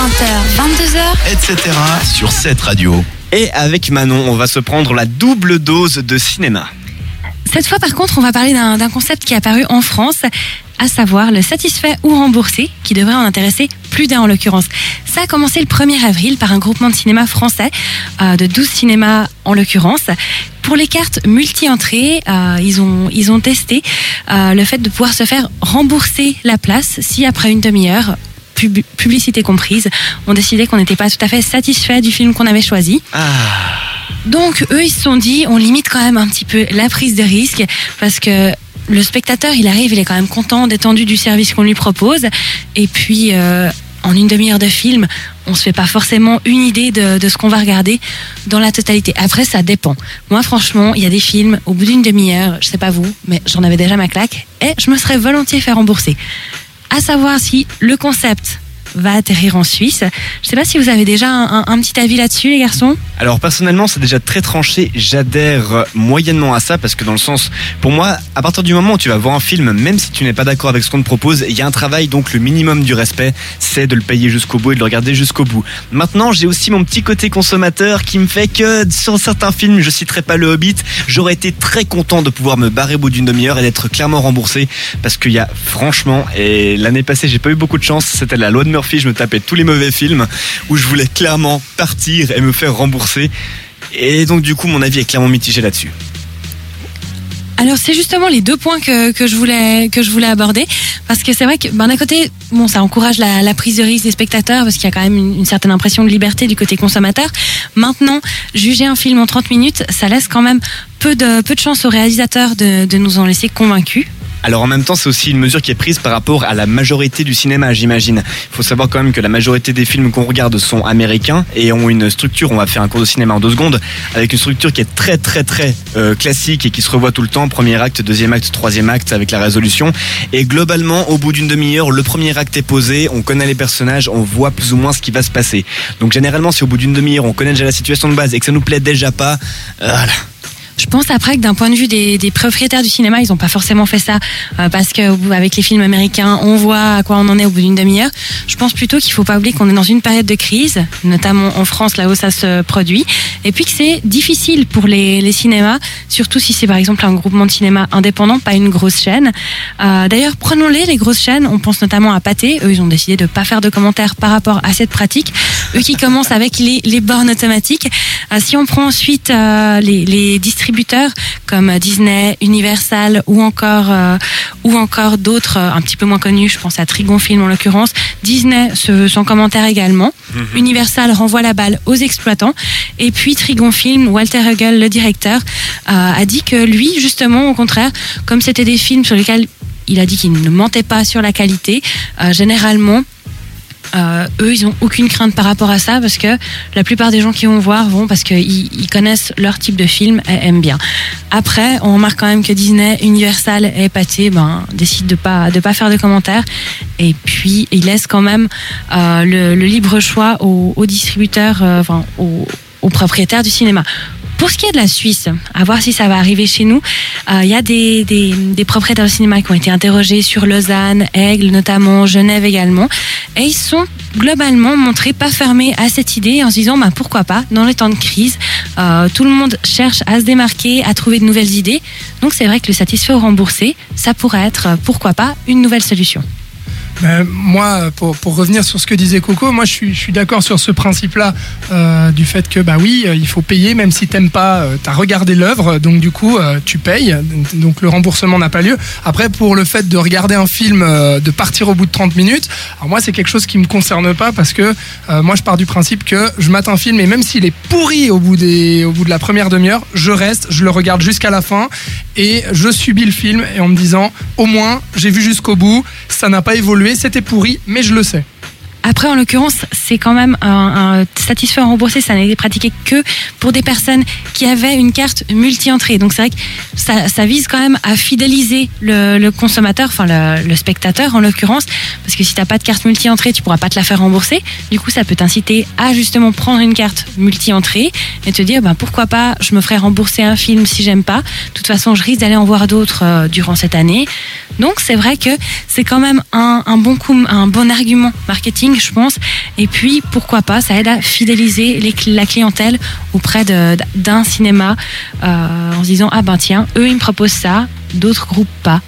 20h, 22h, etc. sur cette radio. Et avec Manon, on va se prendre la double dose de cinéma. Cette fois, par contre, on va parler d'un d'un concept qui est apparu en France, à savoir le satisfait ou remboursé, qui devrait en intéresser plus d'un en l'occurrence. Ça a commencé le 1er avril par un groupement de cinéma français, euh, de 12 cinémas en l'occurrence. Pour les cartes multi-entrées, euh, ils, ont, ils ont testé euh, le fait de pouvoir se faire rembourser la place si après une demi-heure, pub- publicité comprise, on décidait qu'on n'était pas tout à fait satisfait du film qu'on avait choisi. Ah, Donc eux, ils se sont dit, on limite quand même un petit peu la prise de risque parce que le spectateur, il arrive, il est quand même content, détendu du service qu'on lui propose. Et puis, euh, en une demi-heure de film, on se fait pas forcément une idée de, de ce qu'on va regarder dans la totalité. Après, ça dépend. Moi, franchement, il y a des films, au bout d'une demi-heure, je sais pas vous, mais j'en avais déjà ma claque, et je me serais volontiers fait rembourser. À savoir si le concept va atterrir en Suisse. Je sais pas si vous avez déjà un petit avis là-dessus, les garçons. Alors personnellement, c'est déjà très tranché. J'adhère moyennement à ça parce que dans le sens, pour moi, à partir du moment où tu vas voir un film, même si tu n'es pas d'accord avec ce qu'on te propose, il y a un travail. Donc le minimum du respect, c'est de le payer jusqu'au bout et de le regarder jusqu'au bout. Maintenant, j'ai aussi mon petit côté consommateur qui me fait que sur certains films, je citerai pas le Hobbit, j'aurais été très content de pouvoir me barrer au bout d'une demi-heure et d'être clairement remboursé parce qu'il y a franchement, et l'année passée, j'ai pas eu beaucoup de chance. C'était la loi de Je me tapais tous les mauvais films où je voulais clairement partir et me faire rembourser. Et donc du coup, mon avis est clairement mitigé là-dessus. Alors c'est justement les deux points que, je voulais que je voulais aborder parce que c'est vrai que ben, d'un côté bon ça encourage la, prise de risque des spectateurs parce qu'il y a quand même une, une certaine impression de liberté du côté consommateur. Maintenant juger un film en 30 minutes ça laisse quand même peu de peu de chance aux réalisateurs de, de nous en laisser convaincus. Alors en même temps, c'est aussi une mesure qui est prise par rapport à la majorité du cinéma, j'imagine. Il faut savoir quand même que la majorité des films qu'on regarde sont américains et ont une structure, on va faire un cours de cinéma en deux secondes, avec une structure qui est très très très euh, classique et qui se revoit tout le temps, premier acte, deuxième acte, troisième acte avec la résolution. Et globalement, au bout d'une demi-heure, le premier acte est posé, on connaît les personnages, on voit plus ou moins ce qui va se passer. Donc généralement, si au bout d'une demi-heure, on connaît déjà la situation de base et que ça nous plaît déjà pas, euh, voilà. Je pense après que d'un point de vue des, propriétaires du cinéma, ils n'ont pas forcément fait ça euh, parce que avec les films américains, on voit à quoi on en est au bout d'une demi-heure. Je pense plutôt qu'il faut pas oublier qu'on est dans une période de crise, notamment en France, là où ça se produit, et puis que c'est difficile pour les, les cinémas, surtout si c'est par exemple un groupement de cinéma indépendant, pas une grosse chaîne. Euh, D'ailleurs, prenons-les, les grosses chaînes. On pense notamment à Pathé. Eux, ils ont décidé de pas faire de commentaires par rapport à cette pratique. Eux qui commencent avec les, les bornes automatiques. Euh, si on prend ensuite euh, les, les distributeurs comme Disney, Universal ou encore euh, ou encore d'autres un petit peu moins connus, je pense à Trigon Film en l'occurrence. Disney se, sans commentaire également. Universal renvoie la balle aux exploitants et puis Trigon Film, Walter Hugel, le directeur, a dit que lui justement au contraire, comme c'était des films sur lesquels il a dit qu'il ne mentait pas sur la qualité, euh, généralement euh, eux, ils ont aucune crainte par rapport à ça parce que la plupart des gens qui vont voir vont parce qu'ils ils connaissent leur type de film et aiment bien. Après, on remarque quand même que Disney, Universal et Pathé ben, décident de pas de pas faire de commentaires et puis ils laissent quand même euh, le, le libre choix aux, aux distributeurs, euh, enfin aux, aux propriétaires du cinéma. Pour ce qui est de la Suisse, à voir si ça va arriver chez nous, euh, il y a des, des, des propriétaires de cinéma qui ont été interrogés sur Lausanne, Aigle notamment, Genève également, et ils sont globalement montrés pas fermés à cette idée en se disant bah, pourquoi pas, dans les temps de crise, euh, tout le monde cherche à se démarquer, à trouver de nouvelles idées, donc c'est vrai que le satisfait ou remboursé, ça pourrait être, pourquoi pas, une nouvelle solution. Ben, moi, pour, pour revenir sur ce que disait Coco, moi je suis, je suis d'accord sur ce principe-là euh, du fait que bah oui, euh, il faut payer même si t'aimes pas, t'as regardé l'œuvre, donc du coup tu payes, donc le remboursement n'a pas lieu. Après pour le fait de regarder un film, de partir au bout de 30 minutes, alors moi c'est quelque chose qui me concerne pas parce que moi je pars du principe que je mate un film et même s'il est pourri au bout des, au bout de la première demi-heure, je reste, je le regarde jusqu'à la fin et je subis le film et en me disant au moins j'ai vu jusqu'au bout, ça n'a pas évolué, c'était pourri, mais je le sais. Après, en l'occurrence, c'est quand même un, satisfait remboursé. Ça n'a été pratiqué que pour des personnes qui avaient une carte multi-entrée. Donc c'est vrai que ça, vise quand même à fidéliser le, consommateur, enfin le, spectateur en l'occurrence, parce que si t'as pas de carte multi-entrée, tu pourras pas te la faire rembourser. Du coup, ça peut t'inciter à justement prendre une carte multi-entrée et te dire, ben pourquoi pas, je me ferai rembourser un film si j'aime pas. De toute façon, je risque d'aller en voir d'autres euh, durant cette année. Donc c'est vrai que c'est quand même un, un bon coup, un bon argument marketing je pense. Et puis, pourquoi pas, ça aide à fidéliser la clientèle auprès d'un cinéma euh, en se disant, ah ben tiens, eux, ils me proposent ça, d'autres groupes pas.